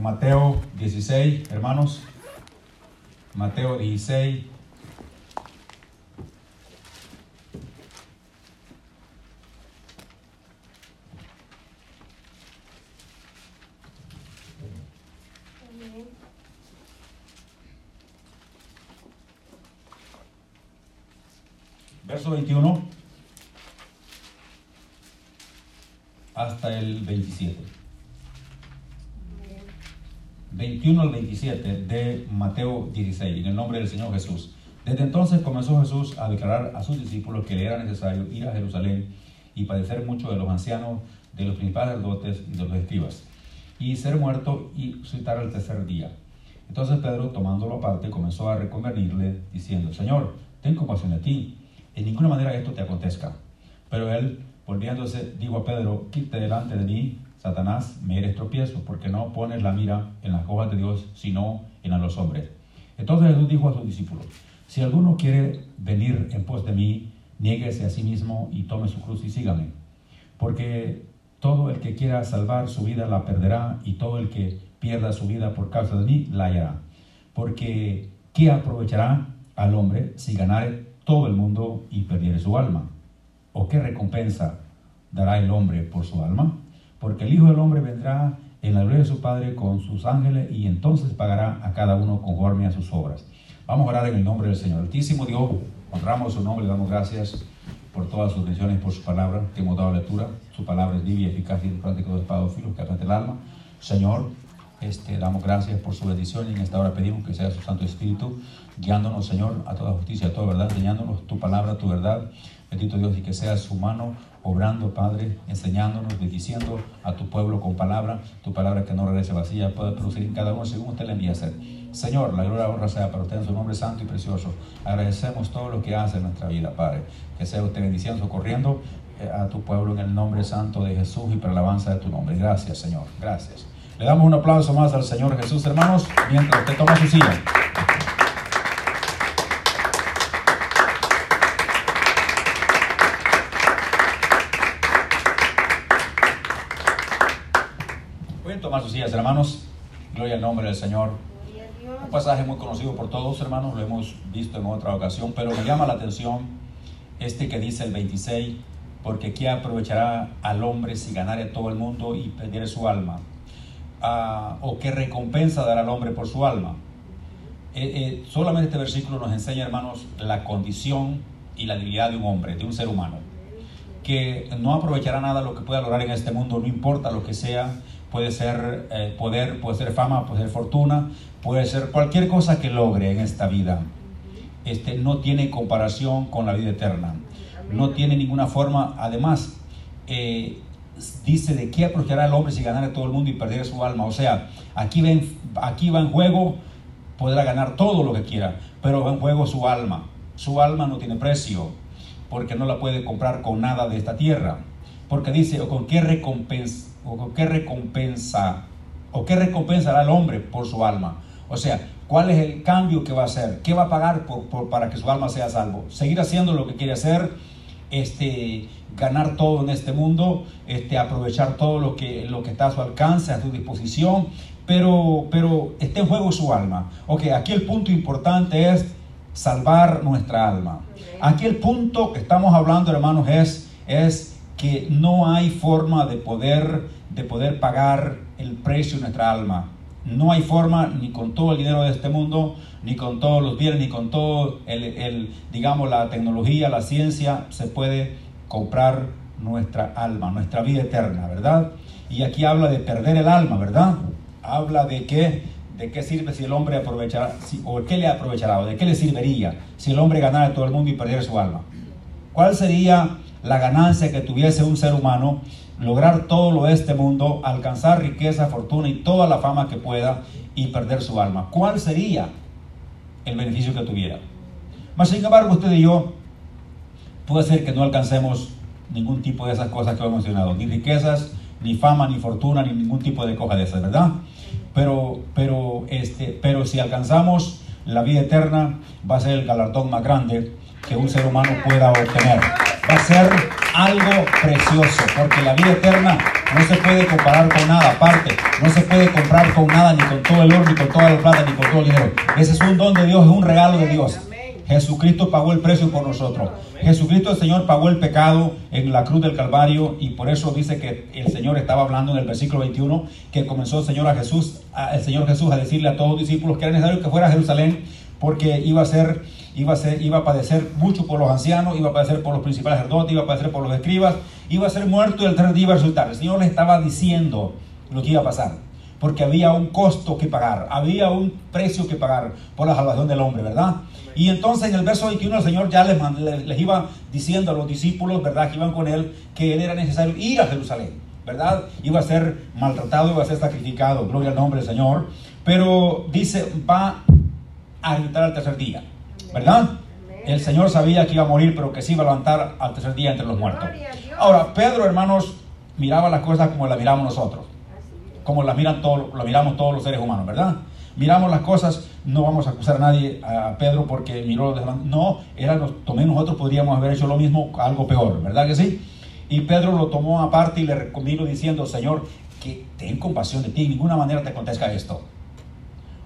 Mateo 16, hermanos. Mateo 16. Verso 21 hasta el 27. 21 al 27 de Mateo 16, en el nombre del Señor Jesús. Desde entonces comenzó Jesús a declarar a sus discípulos que le era necesario ir a Jerusalén y padecer mucho de los ancianos, de los principales dotes y de los escribas, y ser muerto y resucitar al tercer día. Entonces Pedro, tomándolo aparte, comenzó a reconvenirle, diciendo, Señor, ten compasión de ti, en ninguna manera esto te acontezca. Pero él, volviéndose, dijo a Pedro, quítate delante de mí, Satanás, me eres tropiezo, porque no pones la mira en las cosas de Dios, sino en a los hombres. Entonces Jesús dijo a sus discípulos, si alguno quiere venir en pos de mí, niéguese a sí mismo y tome su cruz y sígame. Porque todo el que quiera salvar su vida la perderá, y todo el que pierda su vida por causa de mí la hallará. Porque ¿qué aprovechará al hombre si ganare todo el mundo y perdiere su alma? ¿O qué recompensa dará el hombre por su alma? Porque el Hijo del Hombre vendrá en la gloria de su Padre con sus ángeles y entonces pagará a cada uno conforme a sus obras. Vamos a orar en el nombre del Señor. Altísimo Dios, honramos su nombre, le damos gracias por todas sus bendiciones, por su palabra que hemos dado lectura. Su palabra es viva y eficaz y práctico de espada filo que atrante el alma. Señor, este, damos gracias por su bendición y en esta hora pedimos que sea su Santo Espíritu guiándonos, Señor, a toda justicia, a toda verdad, enseñándonos tu palabra, tu verdad. Bendito Dios, y que sea su mano obrando, Padre, enseñándonos, bendiciendo a tu pueblo con palabra, tu palabra que no regrese vacía, puede producir en cada uno según usted le envía a hacer. Señor, la gloria y honra sea para usted en su nombre santo y precioso. Agradecemos todo lo que hace en nuestra vida, Padre. Que sea usted bendiciendo, socorriendo eh, a tu pueblo en el nombre santo de Jesús y para la alabanza de tu nombre. Gracias, Señor. Gracias. Le damos un aplauso más al Señor Jesús, hermanos, mientras usted toma su silla. Pueden tomar sus hermanos. Gloria al nombre del Señor. Un pasaje muy conocido por todos, hermanos, lo hemos visto en otra ocasión, pero me llama la atención este que dice el 26, porque ¿qué aprovechará al hombre si ganare todo el mundo y perdiere su alma? Ah, ¿O qué recompensa dará al hombre por su alma? Eh, eh, solamente este versículo nos enseña, hermanos, la condición y la debilidad de un hombre, de un ser humano, que no aprovechará nada lo que pueda lograr en este mundo, no importa lo que sea, puede ser eh, poder, puede ser fama, puede ser fortuna, puede ser cualquier cosa que logre en esta vida. Este no tiene comparación con la vida eterna. No tiene ninguna forma, además, eh, dice de qué aprovechará el hombre si ganara todo el mundo y perdiera su alma. O sea, aquí, ven, aquí va en juego, podrá ganar todo lo que quiera, pero va en juego su alma. Su alma no tiene precio, porque no la puede comprar con nada de esta tierra. Porque dice, o con qué recompensa, o qué recompensa, o qué recompensará el hombre por su alma. O sea, ¿cuál es el cambio que va a hacer? ¿Qué va a pagar por, por, para que su alma sea salvo? Seguir haciendo lo que quiere hacer, este, ganar todo en este mundo, este, aprovechar todo lo que, lo que está a su alcance, a su disposición, pero, pero está en juego su alma. Ok, aquí el punto importante es salvar nuestra alma. Aquí el punto que estamos hablando, hermanos, es, es que no hay forma de poder, de poder pagar el precio de nuestra alma. No hay forma ni con todo el dinero de este mundo, ni con todos los bienes, ni con todo el, el, digamos, la tecnología, la ciencia, se puede comprar nuestra alma, nuestra vida eterna, ¿verdad? Y aquí habla de perder el alma, ¿verdad? Habla de qué, de qué sirve si el hombre aprovechará, si, o qué le aprovechará, o de qué le serviría si el hombre ganara todo el mundo y perdiera su alma. ¿Cuál sería la ganancia que tuviese un ser humano lograr todo lo de este mundo, alcanzar riqueza, fortuna y toda la fama que pueda y perder su alma. ¿Cuál sería el beneficio que tuviera? Mas sin embargo, usted y yo puede ser que no alcancemos ningún tipo de esas cosas que hemos mencionado, ni riquezas, ni fama, ni fortuna, ni ningún tipo de cosa de esas, ¿verdad? Pero, pero, este, pero si alcanzamos la vida eterna, va a ser el galardón más grande que un ser humano pueda obtener. Va a ser algo precioso, porque la vida eterna no se puede comparar con nada. Aparte, no se puede comprar con nada, ni con todo el oro, ni con toda la plata, ni con todo el dinero. Ese es un don de Dios, es un regalo de Dios. Jesucristo pagó el precio por nosotros. Jesucristo el Señor pagó el pecado en la cruz del Calvario y por eso dice que el Señor estaba hablando en el versículo 21 que comenzó el Señor a Jesús, el Señor Jesús a decirle a todos los discípulos que era necesario que fuera a Jerusalén porque iba a ser iba a ser iba a padecer mucho por los ancianos, iba a padecer por los principales sacerdotes, iba a padecer por los escribas, iba a ser muerto y el tercer día iba a resultar. El Señor le estaba diciendo lo que iba a pasar porque había un costo que pagar, había un precio que pagar por la salvación del hombre, ¿verdad? Y entonces en el verso 21 el Señor ya les, les, iba diciendo a los discípulos, ¿verdad? Que iban con él, que él era necesario ir a Jerusalén, ¿verdad? Iba a ser maltratado, iba a ser sacrificado, gloria al nombre del Señor. Pero dice, va a resucitar al tercer día, ¿verdad? El Señor sabía que iba a morir, pero que se iba a levantar al tercer día entre los muertos. Ahora, Pedro, hermanos, miraba las cosas como las miramos nosotros como la miran todos, lo miramos todos los seres humanos, ¿verdad? Miramos las cosas, no vamos a acusar a nadie, a Pedro, porque miró los demás. No, era, también nosotros podríamos haber hecho lo mismo, algo peor, ¿verdad que sí? Y Pedro lo tomó aparte y le recomendó diciendo, Señor, que ten compasión de ti, de ninguna manera te acontezca esto.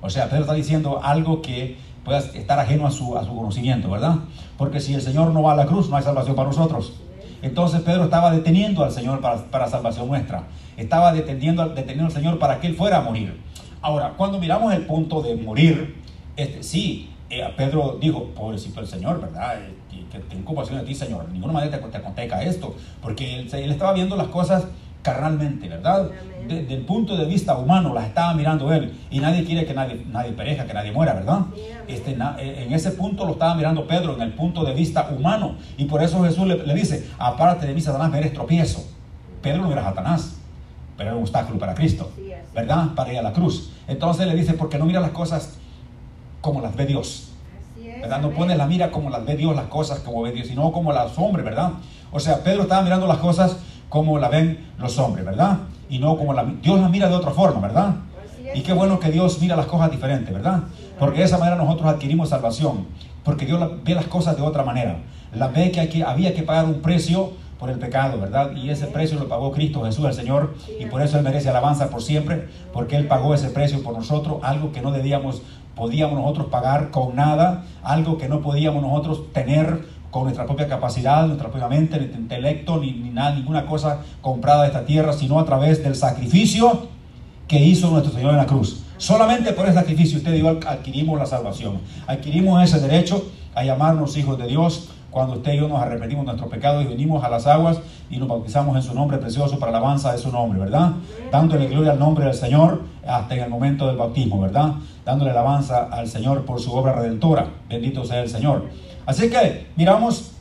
O sea, Pedro está diciendo algo que pueda estar ajeno a su, a su conocimiento, ¿verdad? Porque si el Señor no va a la cruz, no hay salvación para nosotros. Entonces Pedro estaba deteniendo al Señor para, para salvación nuestra estaba deteniendo, deteniendo al Señor para que él fuera a morir. Ahora, cuando miramos el punto de morir, este, sí, eh, Pedro dijo, pobrecito el Señor, ¿verdad? Eh, que, tengo compasión de ti, Señor. De ninguna manera te, te acontezca esto, porque él, estaba viendo las cosas carnalmente, ¿verdad? Desde el punto de vista humano, las estaba mirando él. Y nadie quiere que nadie, nadie perezca, que nadie muera, ¿verdad? Este, eh, en ese punto lo estaba mirando Pedro, en el punto de vista humano. Y por eso Jesús le, dice, aparte de mí, Satanás, me eres tropiezo. Pedro no era Satanás pero era un obstáculo para Cristo, ¿verdad? Para ir a la cruz. Entonces le dice, porque no mira las cosas como las ve Dios. ¿verdad? No pone la mira como las ve Dios, las cosas como ve Dios, sino como las hombres, ¿verdad? O sea, Pedro estaba mirando las cosas como la ven los hombres, ¿verdad? Y no como la Dios las mira de otra forma, ¿verdad? Y qué bueno que Dios mira las cosas diferentes, ¿verdad? Porque de esa manera nosotros adquirimos salvación, porque Dios ve las cosas de otra manera. La ve que había que pagar un precio por el pecado, ¿verdad? Y ese precio lo pagó Cristo Jesús, el Señor, y por eso Él merece alabanza por siempre, porque Él pagó ese precio por nosotros, algo que no debíamos, podíamos nosotros pagar con nada, algo que no podíamos nosotros tener con nuestra propia capacidad, nuestra propia mente, nuestro intelecto, ni, ni nada, ninguna cosa comprada de esta tierra, sino a través del sacrificio que hizo nuestro Señor en la cruz. Solamente por ese sacrificio usted y yo adquirimos la salvación, adquirimos ese derecho a llamarnos hijos de Dios, cuando usted y yo nos arrepentimos de nuestros pecados y venimos a las aguas y nos bautizamos en su nombre precioso para la alabanza de su nombre, ¿verdad? Dándole gloria al nombre del Señor hasta en el momento del bautismo, ¿verdad? Dándole alabanza al Señor por su obra redentora. Bendito sea el Señor. Así que miramos,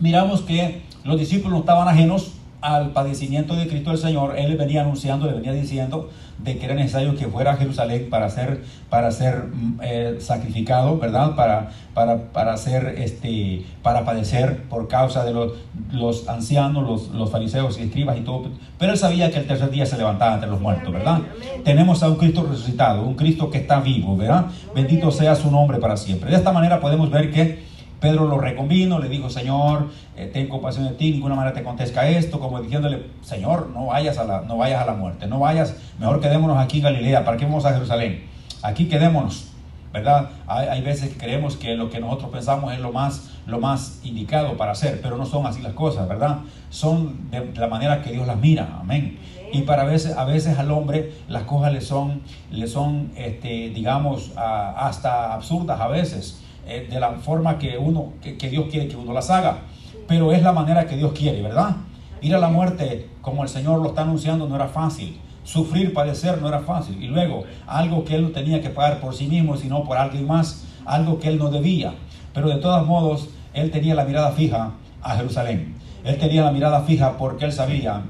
miramos que los discípulos no estaban ajenos al padecimiento de Cristo el Señor, Él le venía anunciando, le venía diciendo de que era necesario que fuera a Jerusalén para ser, para ser mm, eh, sacrificado, ¿verdad? Para, para, para ser, este, para padecer por causa de los, los ancianos, los, los, fariseos y escribas y todo. Pero Él sabía que el tercer día se levantaba entre los muertos, ¿verdad? Tenemos a un Cristo resucitado, un Cristo que está vivo, ¿verdad? Bendito sea su nombre para siempre. De esta manera podemos ver que Pedro lo reconvino, le dijo, Señor, eh, ten compasión de ti, ninguna manera te contesta esto, como diciéndole, Señor, no vayas, a la, no vayas a la muerte, no vayas, mejor quedémonos aquí en Galilea, ¿para qué vamos a Jerusalén? Aquí quedémonos, ¿verdad? Hay, veces que creemos que lo que nosotros pensamos es lo más, lo más indicado para hacer, pero no son así las cosas, ¿verdad? Son de, la manera que Dios las mira, amén. Y para veces, a veces al hombre las cosas le son, le son este, digamos, hasta absurdas a veces. Eh, de la forma que uno, que, Dios quiere que uno las haga. Pero es la manera que Dios quiere, ¿verdad? Ir a la muerte como el Señor lo está anunciando no era fácil. Sufrir, padecer no era fácil. Y luego, algo que Él no tenía que pagar por sí mismo, sino por alguien más, algo que Él no debía. Pero de todos modos, Él tenía la mirada fija a Jerusalén. Él tenía la mirada fija porque Él sabía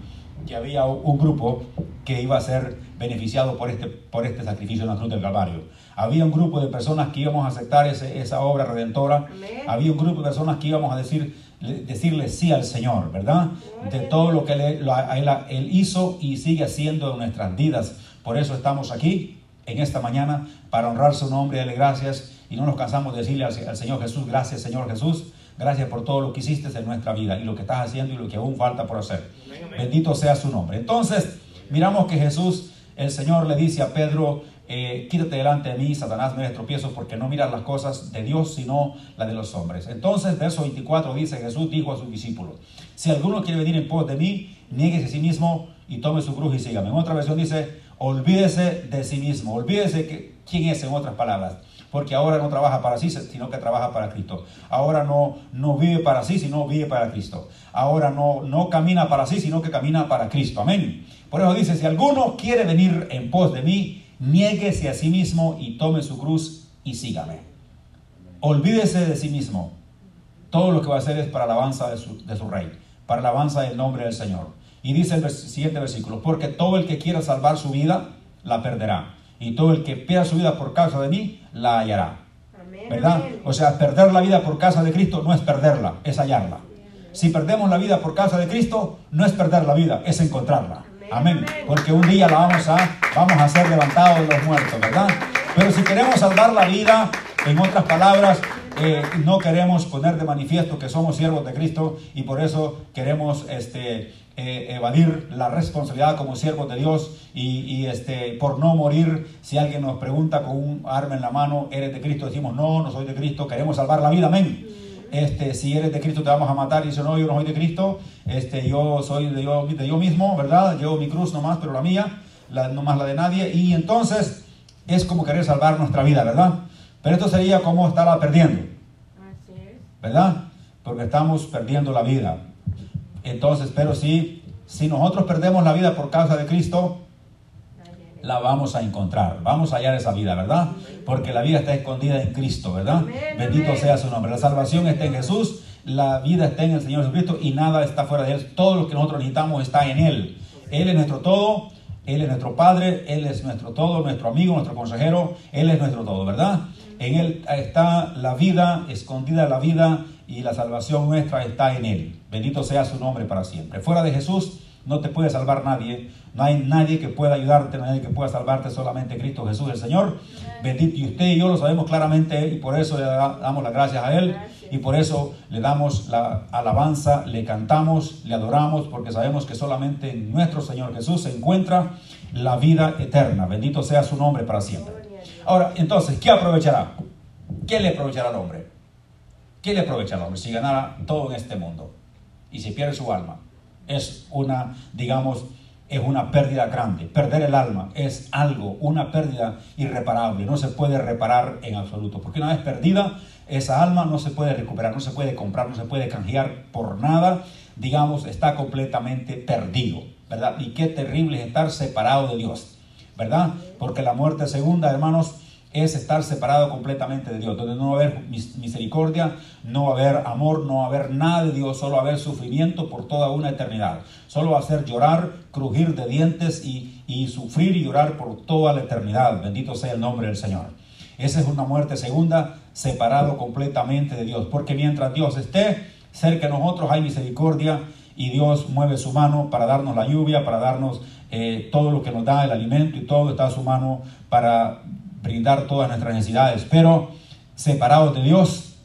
que había un grupo que iba a ser beneficiado por este, por este sacrificio en la cruz del Calvario. Había un grupo de personas que íbamos a aceptar esa obra redentora. Había un grupo de personas que íbamos a decir, decirle sí al Señor, ¿verdad? De todo lo que él, hizo y sigue haciendo en nuestras vidas. Por eso estamos aquí en esta mañana para honrar su nombre y darle gracias. Y no nos cansamos de decirle al, Señor Jesús, gracias Señor Jesús, Gracias por todo lo que hiciste en nuestra vida y lo que estás haciendo y lo que aún falta por hacer. Bendito sea su nombre. Entonces, miramos que Jesús, el Señor le dice a Pedro, eh, quítate delante de mí, Satanás, me tropiezo, porque no miras las cosas de Dios, sino las de los hombres. Entonces, verso 24 dice, Jesús dijo a sus discípulos, si alguno quiere venir en pos de mí, niegue a sí mismo y tome su cruz y sígame. En otra versión dice, olvídese de sí mismo, olvídese que, quién es en otras palabras. Porque ahora no trabaja para sí, sino que trabaja para Cristo. Ahora no, no vive para sí, sino vive para Cristo. Ahora no, no camina para sí, sino que camina para Cristo. Amén. Por eso dice, si alguno quiere venir en pos de mí, niéguese a sí mismo y tome su cruz y sígame. Olvídese de sí mismo. Todo lo que va a hacer es para la alabanza de su, de su rey, para la alabanza del nombre del Señor. Y dice el siguiente versículo, porque todo el que quiera salvar su vida, la perderá. Y todo el que pierda su vida por causa de mí, la hallará. ¿Verdad? O sea, perder la vida por causa de Cristo no es perderla, es hallarla. Si perdemos la vida por causa de Cristo, no es perder la vida, es encontrarla. Amén. Porque un día la vamos a, vamos a ser levantados de los muertos, ¿verdad? Pero si queremos salvar la vida, en otras palabras, eh, no queremos poner de manifiesto que somos siervos de Cristo y por eso queremos este, eh, evadir la responsabilidad como siervos de Dios y, este, por no morir, si alguien nos pregunta con un arma en la mano, ¿eres de Cristo? Decimos, no, no soy de Cristo, queremos salvar la vida, amén. Este, si eres de Cristo te vamos a matar y dice, no, yo no soy de Cristo, este, yo soy de yo, de yo mismo, ¿verdad? Llevo mi cruz nomás, pero la mía, la, no más la de nadie, y entonces es como querer salvar nuestra vida, ¿verdad? Pero esto sería como estarla perdiendo, ¿verdad? Porque estamos perdiendo la vida. Entonces, pero si, si nosotros perdemos la vida por causa de Cristo, la vamos a encontrar. Vamos a hallar esa vida, ¿verdad? Porque la vida está escondida en Cristo, ¿verdad? Bendito sea su nombre. La salvación está en Jesús, la vida está en el Señor Jesucristo y nada está fuera de Él. Todo lo que nosotros necesitamos está en Él. Él es nuestro todo, Él es nuestro Padre, Él es nuestro todo, nuestro amigo, nuestro consejero, Él es nuestro todo, ¿verdad? En Él está la vida, escondida la vida y la salvación nuestra está en Él. Bendito sea su nombre para siempre. Fuera de Jesús no te puede salvar nadie. No hay nadie que pueda ayudarte, nadie que pueda salvarte, solamente Cristo Jesús el Señor. Bendito. Y usted y yo lo sabemos claramente y por eso le damos las gracias a Él y por eso le damos la alabanza, le cantamos, le adoramos, porque sabemos que solamente en nuestro Señor Jesús se encuentra la vida eterna. Bendito sea su nombre para siempre. Ahora, entonces, ¿qué aprovechará? ¿Qué le aprovechará al hombre? ¿Qué le aprovecha al hombre si ganara todo en este mundo y si pierde su alma? Es una, digamos, es una pérdida grande. Perder el alma es algo, una pérdida irreparable. No se puede reparar en absoluto. Porque una vez perdida, esa alma no se puede recuperar, no se puede comprar, no se puede canjear por nada. Digamos, está completamente perdido. ¿Verdad? Y qué terrible es estar separado de Dios. ¿Verdad? Porque la muerte segunda, hermanos, es estar separado completamente de Dios, donde no va a haber misericordia, no va a haber amor, no va a haber nada de Dios, solo va a haber sufrimiento por toda una eternidad. Solo va a llorar, crujir de dientes y, y sufrir y llorar por toda la eternidad. Bendito sea el nombre del Señor. Esa es una muerte segunda, separado completamente de Dios, porque mientras Dios esté cerca de nosotros hay misericordia y Dios mueve su mano para darnos la lluvia, para darnos eh, todo lo que nos da el alimento y todo está a su mano para brindar todas nuestras necesidades, pero separados de Dios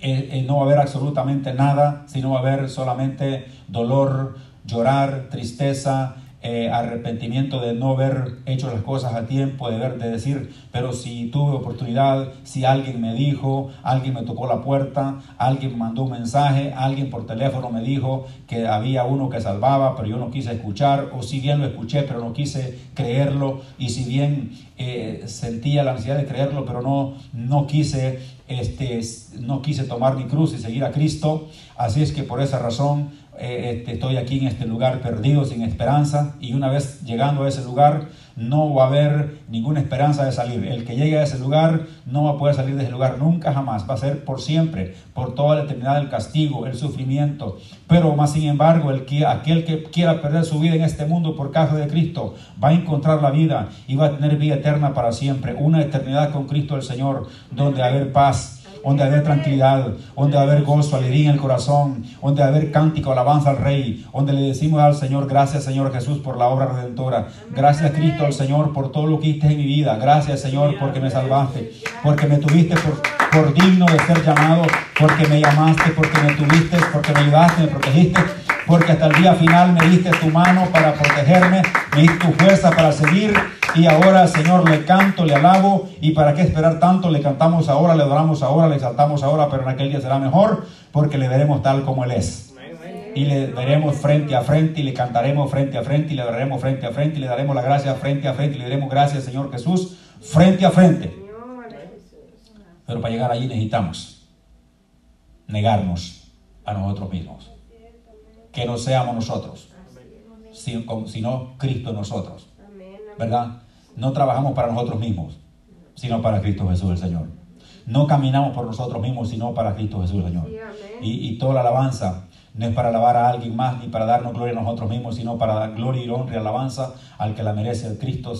eh, eh, no va a haber absolutamente nada, sino va a haber solamente dolor, llorar, tristeza, eh, arrepentimiento de no haber hecho las cosas a tiempo, de, ver, de decir, pero si tuve oportunidad, si alguien me dijo, alguien me tocó la puerta, alguien me mandó un mensaje, alguien por teléfono me dijo que había uno que salvaba, pero yo no quise escuchar, o si bien lo escuché, pero no quise creerlo, y si bien eh, sentía la necesidad de creerlo, pero no, no quise este, no quise tomar mi cruz y seguir a Cristo. Así es que por esa razón eh, este, estoy aquí en este lugar perdido, sin esperanza, y una vez llegando a ese lugar, no va a haber ninguna esperanza de salir. El que llegue a ese lugar no va a poder salir de ese lugar nunca jamás, va a ser por siempre, por toda la eternidad el castigo, el sufrimiento. Pero más sin embargo, el que, aquel que quiera perder su vida en este mundo por causa de Cristo, va a encontrar la vida y va a tener vida eterna para siempre, una eternidad con Cristo el Señor, donde a haber paz donde haber tranquilidad, donde haber gozo, alegría en el corazón, donde haber cántico, alabanza al Rey, donde le decimos al Señor, gracias Señor Jesús por la obra redentora, gracias Cristo al Señor por todo lo que hiciste en mi vida, gracias Señor porque me salvaste, porque me tuviste por por digno de ser llamado, porque me llamaste, porque me tuviste, porque me ayudaste, me protegiste, porque hasta el día final me diste tu mano para protegerme, me diste tu fuerza para seguir. Y ahora, Señor, le canto, le alabo. ¿Y para qué esperar tanto? Le cantamos ahora, le adoramos ahora, le exaltamos ahora, pero en aquel día será mejor, porque le veremos tal como Él es y le veremos frente a frente y le cantaremos frente a frente y le daremos frente a frente y le daremos la gracia frente a frente y le daremos gracias Señor Jesús frente a frente. Pero para llegar allí necesitamos negarnos a nosotros mismos. Que no seamos nosotros, sino Cristo en nosotros. ¿Verdad? No trabajamos para nosotros mismos, sino para Cristo Jesús el Señor. No caminamos por nosotros mismos, sino para Cristo Jesús el Señor. Y, y toda la alabanza no es para alabar a alguien más ni para darnos gloria a nosotros mismos, sino para dar gloria y honra y alabanza al que la merece, el Cristo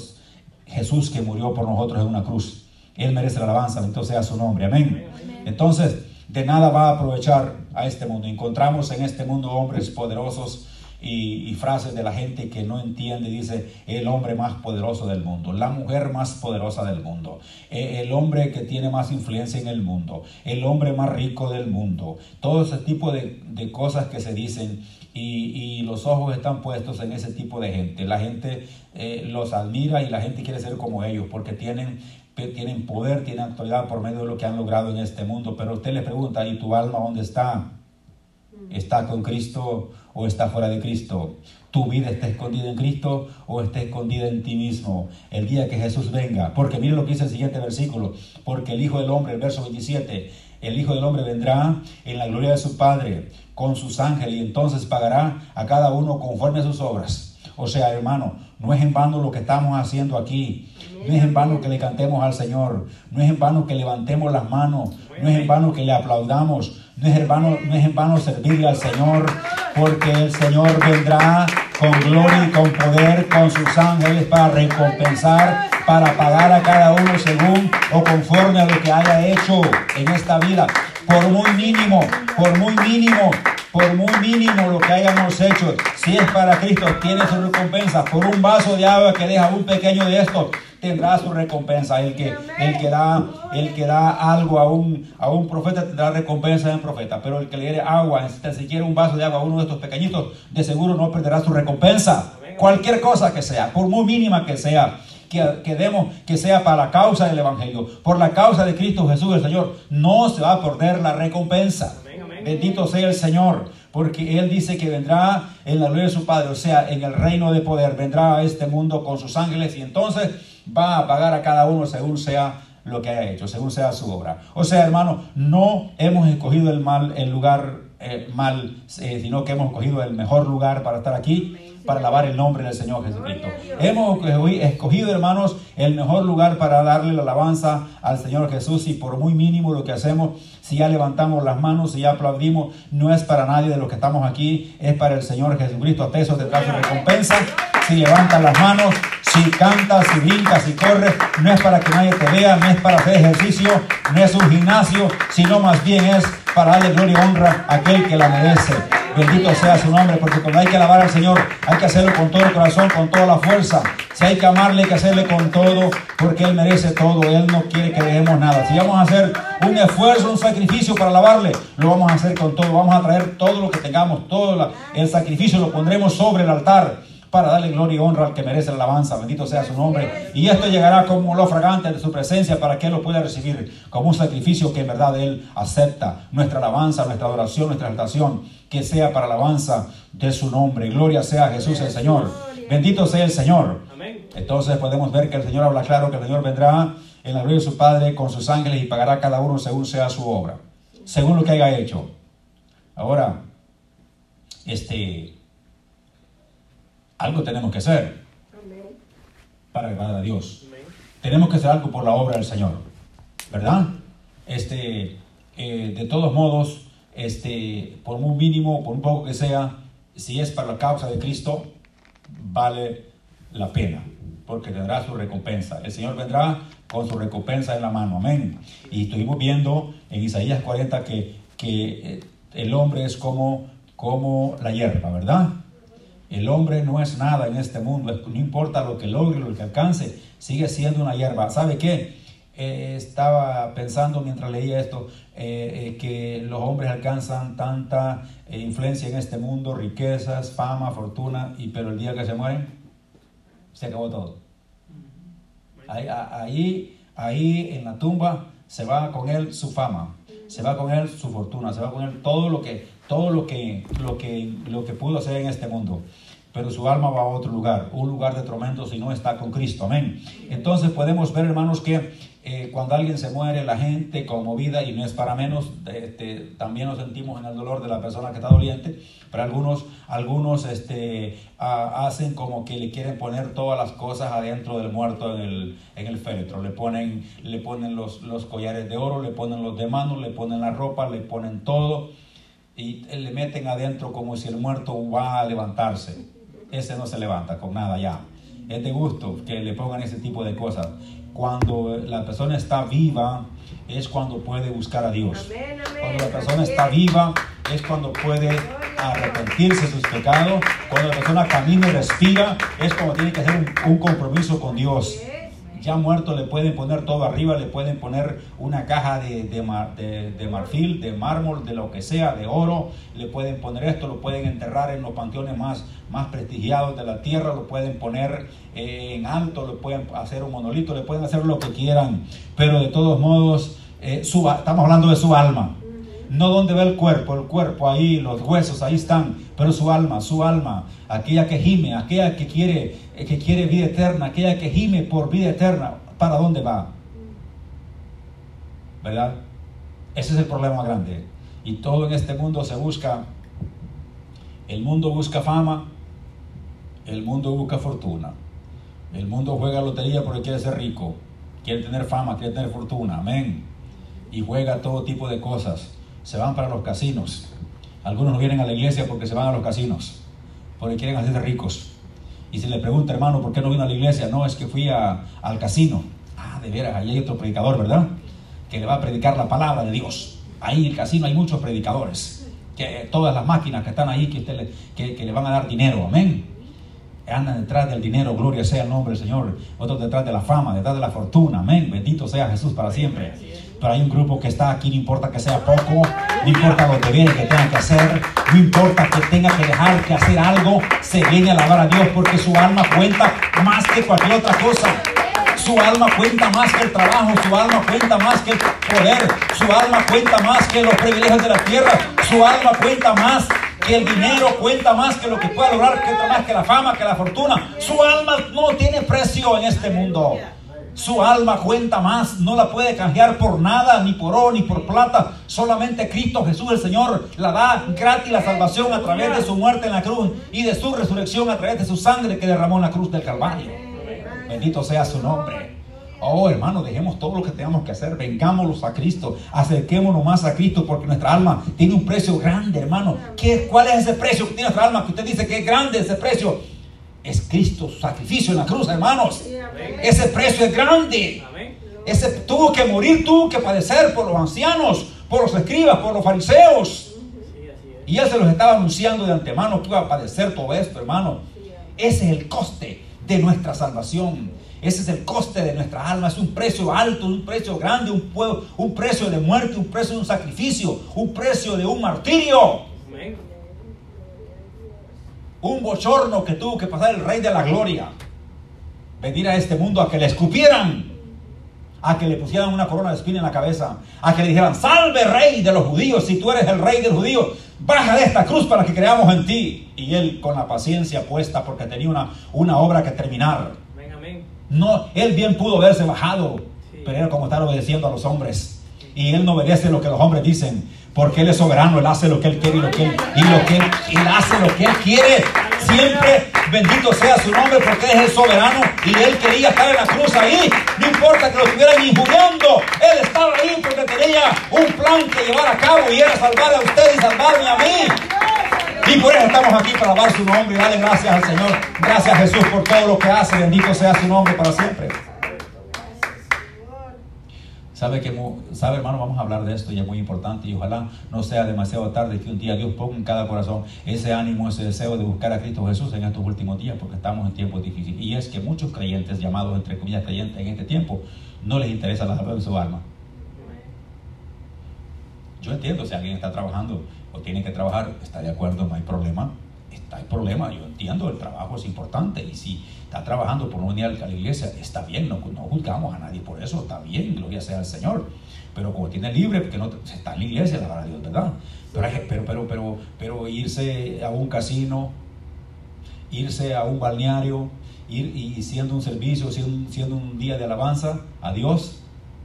Jesús que murió por nosotros en una cruz. Él merece la alabanza, entonces sea su nombre. Amén. Entonces, de nada va a aprovechar a este mundo. Encontramos en este mundo hombres poderosos y, frases de la gente que no entiende, dice el hombre más poderoso del mundo, la mujer más poderosa del mundo, e, el hombre que tiene más influencia en el mundo, el hombre más rico del mundo, todo ese tipo de, cosas que se dicen y, los ojos están puestos en ese tipo de gente. La gente eh, los admira y la gente quiere ser como ellos porque tienen tienen poder, tienen actualidad por medio de lo que han logrado en este mundo. Pero usted le pregunta, ¿y tu alma dónde está? ¿Está con Cristo o está fuera de Cristo? ¿Tu vida está escondida en Cristo o está escondida en ti mismo? El día que Jesús venga. Porque mire lo que dice el siguiente versículo. Porque el Hijo del Hombre, el verso 27, el Hijo del Hombre vendrá en la gloria de su Padre con sus ángeles y entonces pagará a cada uno conforme a sus obras. O sea, hermano, no es en vano lo que estamos haciendo aquí. No es en vano que le cantemos al Señor. No es en vano que levantemos las manos. No es en vano que le aplaudamos. No es en vano, no es en vano servirle al Señor. Porque el Señor vendrá con gloria y con poder con sus ángeles para recompensar, para pagar a cada uno según o conforme a lo que haya hecho en esta vida. Por muy mínimo, por muy mínimo por muy mínimo lo que hayamos hecho, si es para Cristo, tiene su recompensa. Por un vaso de agua que deja un pequeño de esto, tendrá su recompensa. El que, el que, da, el que da algo a un, a un profeta tendrá recompensa en profeta. Pero el que le diere agua, si quiere un vaso de agua a uno de estos pequeñitos, de seguro no perderá su recompensa. Cualquier cosa que sea, por muy mínima que sea. Que, que, demos que sea para la causa del Evangelio, por la causa de Cristo Jesús el Señor, no se va a perder la recompensa. Bendito sea el Señor, porque Él dice que vendrá en la gloria de su Padre, o sea, en el reino de poder, vendrá a este mundo con sus ángeles y entonces va a pagar a cada uno según sea lo que haya hecho, según sea su obra. O sea, hermano, no hemos escogido el mal, el lugar eh, mal, eh, sino que hemos escogido el mejor lugar para estar aquí para alabar el nombre del Señor Jesucristo. Hemos escogido, hermanos, el mejor lugar para darle la alabanza al Señor Jesús y por muy mínimo lo que hacemos, si ya levantamos las manos, si ya aplaudimos, no es para nadie de los que estamos aquí, es para el Señor Jesucristo. A eso te trae su recompensa. Si levantas las manos, si cantas, si brincas, si corres, no es para que nadie te vea, no es para hacer ejercicio, no es un gimnasio, sino más bien es para darle gloria y honra a aquel que la merece. Bendito sea su nombre, porque cuando hay que alabar al Señor, hay que hacerlo con todo el corazón, con toda la fuerza. Si hay que amarle, hay que hacerle con todo, porque Él merece todo. Él no quiere que dejemos nada. Si vamos a hacer un esfuerzo, un sacrificio para alabarle, lo vamos a hacer con todo. Vamos a traer todo lo que tengamos, todo el sacrificio lo pondremos sobre el altar para darle gloria y honra al que merece la alabanza. Bendito sea su nombre. Y esto llegará como lo fragante de su presencia para que Él lo pueda recibir como un sacrificio que en verdad Él acepta. Nuestra alabanza, nuestra adoración, nuestra exaltación, que sea para alabanza de su nombre. Gloria sea Jesús el Señor. Bendito sea el Señor. Entonces podemos ver que el Señor habla claro que el Señor vendrá en la gloria de su Padre con sus ángeles y pagará a cada uno según sea su obra, según lo que haya hecho. Ahora, este, algo tenemos que hacer para agradar a Dios. Tenemos que hacer algo por la obra del Señor, ¿verdad? Este, eh, de todos modos, este, por muy mínimo, por un poco que sea, si es para la causa de Cristo, vale la pena, porque tendrá su recompensa. El Señor vendrá con su recompensa en la mano, amén. Y estuvimos viendo en Isaías 40 que, que eh, el hombre es como, como la hierba, ¿verdad? El hombre no es nada en este mundo, no importa lo que logre, lo que alcance, sigue siendo una hierba. ¿Sabe qué? eh, estaba pensando mientras leía esto eh, eh, que los hombres alcanzan tanta influencia en este mundo, riquezas, fama, fortuna, y pero el día que se mueren, se acabó todo. Ahí, ahí, ahí en la tumba se va con él su fama, se va con él su fortuna, se va con él todo lo que, todo lo que, lo que, lo que pudo hacer en este mundo pero su alma va a otro lugar, un lugar de tormento si no está con Cristo. Amén. Entonces podemos ver, hermanos, que eh, cuando alguien se muere, la gente conmovida, y no es para menos, este, también nos sentimos en el dolor de la persona que está doliente, pero algunos, algunos este, hacen como que le quieren poner todas las cosas adentro del muerto en el, en el féretro. Le ponen, le ponen los, los collares de oro, le ponen los de mano, le ponen la ropa, le ponen todo y le meten adentro como si el muerto va a levantarse ese no se levanta con nada ya. Es de gusto que le pongan ese tipo de cosas. Cuando la persona está viva, es cuando puede buscar a Dios. Cuando la persona está viva, es cuando puede arrepentirse de sus pecados. Cuando la persona camina y respira, es cuando tiene que hacer un, un compromiso con Dios ya muerto le pueden poner todo arriba, le pueden poner una caja de, marfil, de mármol, de lo que sea, de oro, le pueden poner esto, lo pueden enterrar en los panteones más, prestigiados de la tierra, lo pueden poner eh, en alto, le pueden hacer un monolito, le pueden hacer lo que quieran, pero de todos modos, eh, estamos hablando de su alma. No donde ve el cuerpo, el cuerpo ahí, los huesos ahí están, pero su alma, su alma, aquella que gime, aquella que quiere, que quiere vida eterna, aquella que gime por vida eterna, ¿para dónde va? ¿Verdad? Ese es el problema grande. Y todo en este mundo se busca, el mundo busca fama, el mundo busca fortuna, el mundo juega lotería porque quiere ser rico, quiere tener fama, quiere tener fortuna, amén. Y juega todo tipo de cosas se van para los casinos. Algunos no vienen a la iglesia porque se van a los casinos, porque quieren hacerse ricos. Y si le pregunta, hermano, ¿por qué no vino a la iglesia? No, es que fui al casino. Ah, de veras, ahí hay otro predicador, ¿verdad? Que le va a predicar la palabra de Dios. Ahí en el casino hay muchos predicadores. Que todas las máquinas que están ahí, que, usted le, que, le van a dar dinero, amén. Andan detrás del dinero, gloria sea el nombre del Señor. Otros detrás de la fama, detrás de la fortuna, amén. Bendito sea Jesús para siempre pero hay un grupo que está aquí, no importa que sea poco, no importa lo que viene que tenga que hacer, no importa que tenga que dejar que hacer algo, se viene a alabar a Dios porque su alma cuenta más que cualquier otra cosa. Su alma cuenta más que el trabajo, su alma cuenta más que el poder, su alma cuenta más que los privilegios de la tierra, su alma cuenta más que el dinero, cuenta más que lo que pueda lograr, cuenta más que la fama, que la fortuna. Su alma no tiene precio en este mundo. Su alma cuenta más, no la puede canjear por nada, ni por oro, ni por plata. Solamente Cristo Jesús el Señor la da gratis la salvación a través de su muerte en la cruz y de su resurrección a través de su sangre que derramó en la cruz del Calvario. Bendito sea su nombre. Oh, hermano, dejemos todo lo que tengamos que hacer, vengámonos a Cristo, acerquémonos más a Cristo porque nuestra alma tiene un precio grande, hermano. ¿Qué, ¿Cuál es ese precio que tiene nuestra alma? Que usted dice que es grande ese precio es Cristo, su sacrificio en la cruz, hermanos. Ese precio es grande. Ese tuvo que morir, tuvo que padecer por los ancianos, por los escribas, por los fariseos. Y él se los estaba anunciando de antemano que iba a padecer todo esto, hermano. Ese es el coste de nuestra salvación. Ese es el coste de nuestra alma. Es un precio alto, un precio grande, un, un precio de muerte, un precio de un sacrificio, un precio de un martirio un bochorno que tuvo que pasar el rey de la gloria. Venir a este mundo a que le escupieran, a que le pusieran una corona de espina en la cabeza, a que le dijeran, salve rey de los judíos, si tú eres el rey de los judíos, baja de esta cruz para que creamos en ti. Y él con la paciencia puesta porque tenía una, una obra que terminar. No, él bien pudo haberse bajado, pero era como estar obedeciendo a los hombres. Y él no obedece lo que los hombres dicen porque Él es soberano, Él hace lo que Él quiere y lo que Él, y lo que él, hace lo que Él quiere. Siempre bendito sea su nombre porque es el soberano y Él quería estar en la cruz ahí. No importa que lo estuvieran injuriando, Él estaba ahí porque tenía un plan que llevar a cabo y era salvar a usted y salvarme a mí. Y por eso estamos aquí para alabar su nombre y darle gracias al Señor. Gracias Jesús por todo lo que hace. Bendito sea su nombre para siempre. Sabe que, sabe hermano, vamos a hablar de esto y es muy importante y ojalá no sea demasiado tarde que un día Dios ponga en cada corazón ese ánimo, ese deseo de buscar a Cristo Jesús en estos últimos días porque estamos en tiempos difíciles. Y es que muchos creyentes, llamados entre comillas creyentes en este tiempo, no les interesa la salud de su alma. Yo entiendo si alguien está trabajando o tiene que trabajar, está de acuerdo, no hay problema. Está el problema, yo entiendo, el trabajo es importante y si está trabajando por no venir a la iglesia, está bien, no, no juzgamos a nadie por eso, está bien, gloria sea al Señor. Pero como tiene libre, porque no está en la iglesia, la verdad Dios, ¿verdad? Pero, pero, pero, pero, pero irse a un casino, irse a un balneario, ir y siendo un servicio, siendo, siendo un día de alabanza a Dios,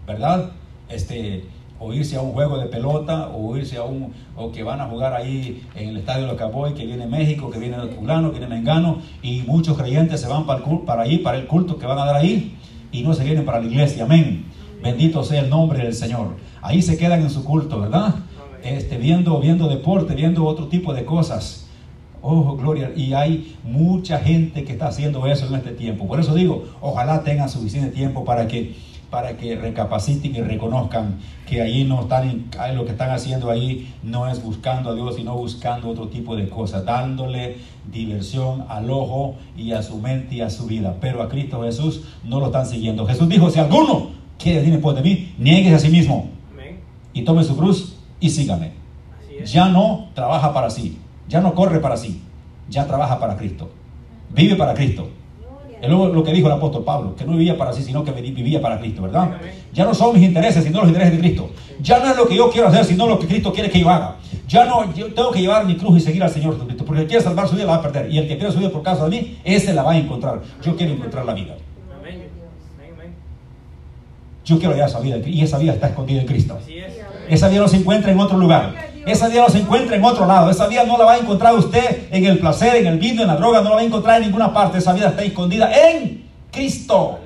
¿verdad? Este, o irse a un juego de pelota, o irse a un, o que van a jugar ahí en el estadio de Caboy, que viene México, que viene Fulano, que viene Mengano, y muchos creyentes se van para, el, para ahí, para el culto que van a dar ahí, y no se vienen para la iglesia, amén. Bendito sea el nombre del Señor. Ahí se quedan en su culto, ¿verdad? Este, viendo, viendo deporte, viendo otro tipo de cosas. Oh, gloria. Y hay mucha gente que está haciendo eso en este tiempo. Por eso digo, ojalá tengan suficiente tiempo para que para que recapaciten y reconozcan que ahí no están, lo que están haciendo ahí no es buscando a Dios, sino buscando otro tipo de cosas, dándole diversión al ojo y a su mente y a su vida. Pero a Cristo Jesús no lo están siguiendo. Jesús dijo, si alguno quiere venir por de mí, niegues a sí mismo y tome su cruz y sígame. Ya no trabaja para sí, ya no corre para sí, ya trabaja para Cristo. Vive para Cristo es lo, que dijo el apóstol Pablo, que no vivía para sí, sino que vivía para Cristo, ¿verdad? Ya no son mis intereses, sino los intereses de Cristo. Ya no es lo que yo quiero hacer, sino lo que Cristo quiere que yo haga. Ya no, yo tengo que llevar mi cruz y seguir al Señor Jesucristo, porque el que quiere salvar su vida la va a perder. Y el que quiere su vida por causa de mí, ese la va a encontrar. Yo quiero encontrar la vida. Yo quiero hallar esa vida, y esa vida está escondida en Cristo. Esa vida no se encuentra en otro lugar. Esa vida no se encuentra en otro lado. Esa vida no la va a encontrar usted en el placer, en el vino, en la droga. No la va a encontrar en ninguna parte. Esa vida está escondida en Cristo.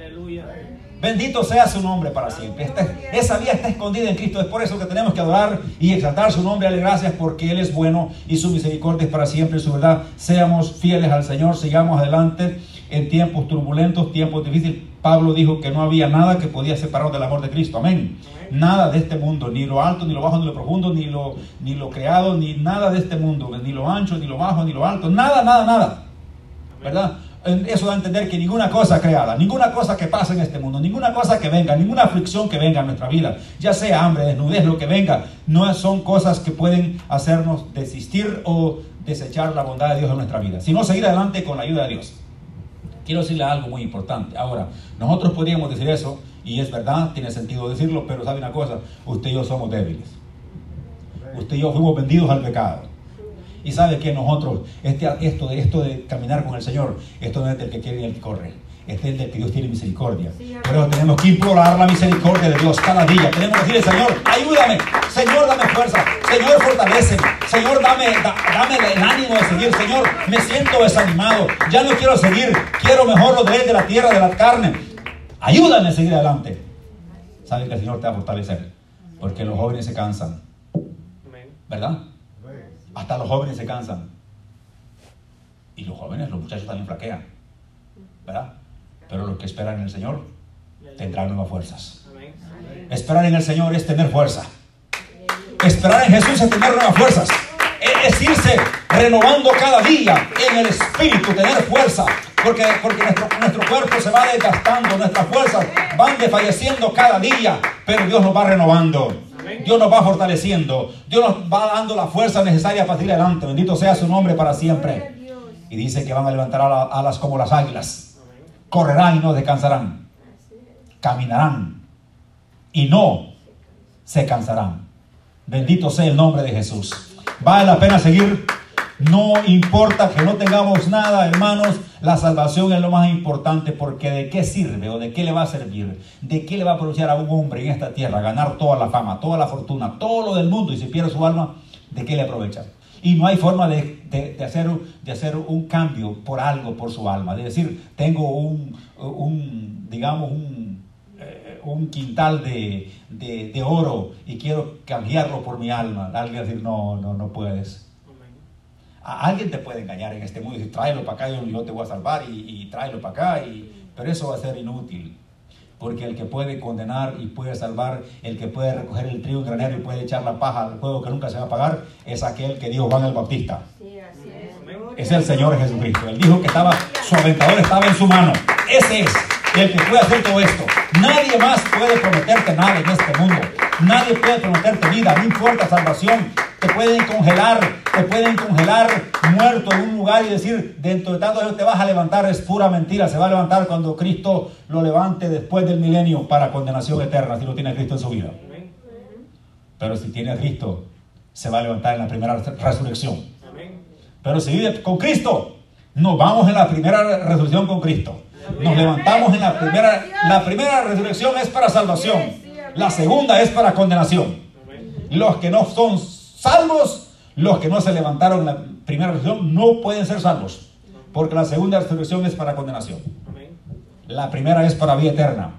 Bendito sea su nombre para siempre. esa vida está escondida en Cristo. Es por eso que tenemos que adorar y exaltar su nombre. Darle gracias porque Él es bueno y su misericordia es para siempre. Su verdad. Seamos fieles al Señor. Sigamos adelante en tiempos turbulentos, tiempos difíciles. Pablo dijo que no había nada que podía separarnos del amor de Cristo. Amén. Nada de este mundo, ni lo alto, ni lo bajo, ni lo profundo, ni lo, ni lo creado, ni nada de este mundo, ni lo ancho, ni lo bajo, ni lo alto, nada, nada, nada. ¿Verdad? Eso da a entender que ninguna cosa creada, ninguna cosa que pase en este mundo, ninguna cosa que venga, ninguna aflicción que venga en nuestra vida, ya sea hambre, desnudez, lo que venga, no son cosas que pueden hacernos desistir o desechar la bondad de Dios en nuestra vida, sino seguir adelante con la ayuda de Dios. Quiero decirle algo muy importante. Ahora, nosotros podríamos decir eso y es verdad, tiene sentido decirlo, pero sabe una cosa, usted y yo somos débiles. Usted y yo fuimos vendidos al pecado. Y sabe que nosotros, este, esto, esto de caminar con el Señor, esto no es del que quiere ni el que corre. Este es del que Dios tiene misericordia. Pero tenemos que implorar la misericordia de Dios cada día. Tenemos que decirle, Señor, ayúdame. Señor, dame fuerza. Señor, fortalece. Señor, dame, dame el ánimo de seguir. Señor, me siento desanimado. Ya no quiero seguir. Quiero mejor lo de, de la tierra, de la carne. Ayúdame a seguir adelante. Sabe que el Señor te va a fortalecer. Porque los jóvenes se cansan. ¿Verdad? Hasta los jóvenes se cansan. Y los jóvenes, los muchachos también flaquean. ¿Verdad? Pero los que esperan en el Señor tendrán nuevas fuerzas. Esperar en el Señor es tener fuerza. Esperar en Jesús es tener nuevas fuerzas. Es irse renovando cada día en el Espíritu, tener fuerza, porque, porque nuestro, nuestro cuerpo se va desgastando, nuestras fuerzas van desfalleciendo cada día, pero Dios nos va renovando. Dios nos va fortaleciendo. Dios nos va dando la fuerza necesaria para seguir adelante. Bendito sea su nombre para siempre. Y dice que van a levantar alas como las águilas. Correrán y no descansarán. Caminarán y no se cansarán. Bendito sea el nombre de Jesús. Vale la pena seguir no importa que no tengamos nada, hermanos, la salvación es lo más importante porque de qué sirve o de qué le va a servir, de qué le va a aprovechar a un hombre en esta tierra, ganar toda la fama, toda la fortuna, todo lo del mundo y si pierde su alma, ¿de qué le aprovecha? Y no hay forma de, hacer, de hacer un cambio por algo, por su alma. De decir, tengo un, un digamos, un, eh, un quintal de, de, oro y quiero cambiarlo por mi alma. Alguien a decir, no, no, no puedes alguien te puede engañar en este mundo y decir, tráelo para acá, yo, yo te voy a salvar y, tráelo para acá, y, pero eso va a ser inútil. Porque el que puede condenar y puede salvar, el que puede recoger el trigo en granero y puede echar la paja al fuego que nunca se va a apagar, es aquel que dijo Juan el Bautista. es. el Señor Jesucristo. Él dijo que estaba, su aventador estaba en su mano. Ese es el que puede hacer todo esto. Nadie más puede prometerte nada en este mundo. Nadie puede prometerte vida, no importa salvación. Te pueden congelar, te pueden congelar muerto en un lugar y decir, dentro de tanto te vas a levantar, es pura mentira. Se va a levantar cuando Cristo lo levante después del milenio para condenación eterna, si no tiene Cristo en su vida. Pero si tiene a Cristo, se va a levantar en la primera resurrección. Pero si vive con Cristo, nos vamos en la primera resurrección con Cristo. Nos levantamos en la primera. La primera resurrección es para salvación. La segunda es para condenación. Los que no son salvos, los que no se levantaron en la primera resurrección, no pueden ser salvos. Porque la segunda resurrección es para condenación. La primera es para vida eterna.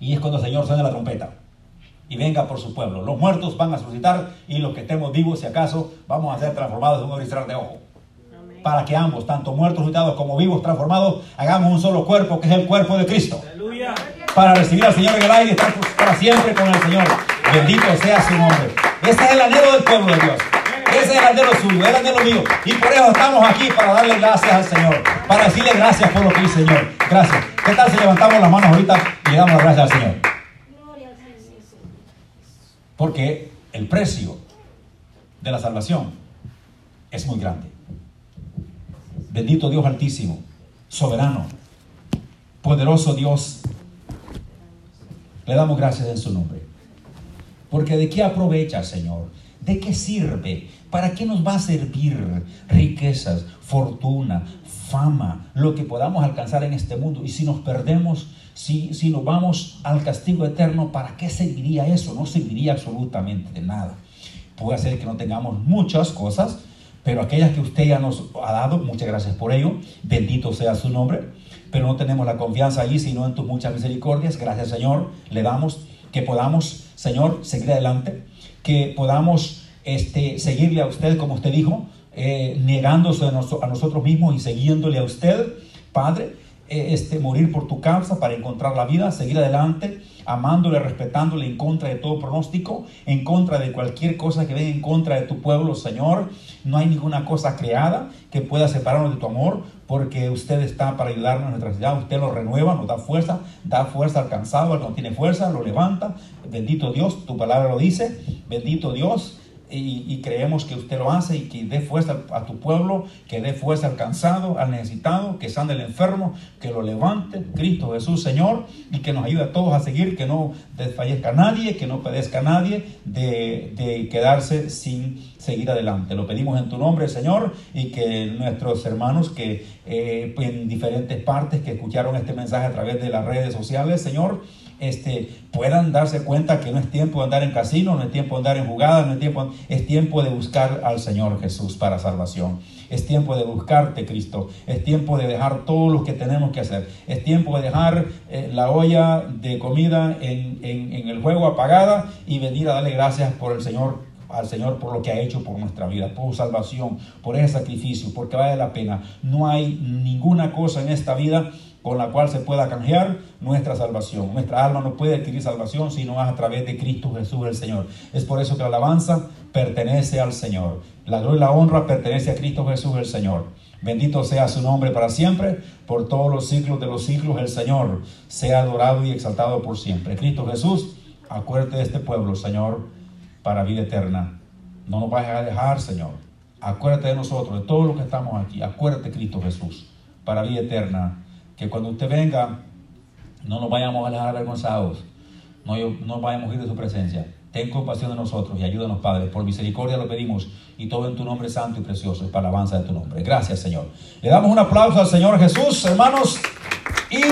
Y es cuando el Señor suena la trompeta y venga por su pueblo. Los muertos van a resucitar y los que estemos vivos, si acaso, vamos a ser transformados en un abrir de ojo para que ambos, tanto muertos resucitados como vivos transformados, hagamos un solo cuerpo, que es el cuerpo de Cristo. Para recibir al Señor en el aire y estar para siempre con el Señor. Bendito sea su nombre. Ese es el anhelo del pueblo de Dios. Ese es el anhelo suyo, el anhelo mío. Y por eso estamos aquí para darle gracias al Señor. Para decirle gracias por lo que hizo Señor. Gracias. ¿Qué tal si levantamos las manos ahorita y le damos las gracias al Señor? Porque el precio de la salvación es muy grande. Bendito Dios altísimo, soberano, poderoso Dios. Le damos gracias en su nombre. Porque de qué aprovecha, Señor? ¿De qué sirve? ¿Para qué nos va a servir riquezas, fortuna, fama, lo que podamos alcanzar en este mundo? Y si nos perdemos, si, si nos vamos al castigo eterno, ¿para qué serviría eso? No serviría absolutamente de nada. Puede ser que no tengamos muchas cosas, pero aquellas que usted ya nos ha dado, muchas gracias por ello, bendito sea su nombre, pero no tenemos la confianza allí, sino en tus muchas misericordias, gracias Señor, le damos que podamos, Señor, seguir adelante, que podamos este, seguirle a usted, como usted dijo, eh, negándose a, nosotros mismos y siguiéndole a usted, Padre, este, morir por tu causa para encontrar la vida, seguir adelante, amándole, respetándole en contra de todo pronóstico, en contra de cualquier cosa que venga en contra de tu pueblo, Señor. No hay ninguna cosa creada que pueda separarnos de tu amor, porque usted está para ayudarnos en nuestra ciudad. Usted lo renueva, nos da fuerza, da fuerza al cansado, al que no tiene fuerza, lo levanta. Bendito Dios, tu palabra lo dice. Bendito Dios y, creemos que usted lo hace y que dé fuerza a tu pueblo, que dé fuerza al cansado, al necesitado, que sane el enfermo, que lo levante, Cristo Jesús Señor, y que nos ayude a todos a seguir, que no desfallezca nadie, que no padezca nadie de, quedarse sin seguir adelante. Lo pedimos en tu nombre, Señor, y que nuestros hermanos que eh, en diferentes partes que escucharon este mensaje a través de las redes sociales, Señor, este, puedan darse cuenta que no es tiempo de andar en casino, no es tiempo de andar en jugadas, no es tiempo, es tiempo de buscar al Señor Jesús para salvación. Es tiempo de buscarte, Cristo. Es tiempo de dejar todo lo que tenemos que hacer. Es tiempo de dejar eh, la olla de comida en, en el juego apagada y venir a darle gracias por el Señor al Señor por lo que ha hecho por nuestra vida, por salvación, por ese sacrificio, porque vale la pena. No hay ninguna cosa en esta vida con la cual se pueda canjear nuestra salvación. Nuestra alma no puede adquirir salvación sino a través de Cristo Jesús el Señor. Es por eso que la alabanza pertenece al Señor. La gloria y la honra pertenece a Cristo Jesús el Señor. Bendito sea su nombre para siempre, por todos los siglos de los siglos el Señor sea adorado y exaltado por siempre. Cristo Jesús, acuérdate de este pueblo, Señor, para vida eterna. No nos vayas a dejar, Señor. Acuérdate de nosotros, de todos los que estamos aquí. Acuérdate, Cristo Jesús, para vida eterna que cuando usted venga, no nos vayamos a dejar avergonzados, no, no vayamos a ir de su presencia. Ten compasión de nosotros y ayúdanos, Padre. Por misericordia lo pedimos y todo en tu nombre santo y precioso, para alabanza de tu nombre. Gracias, Señor. Le damos un aplauso al Señor Jesús, hermanos. Y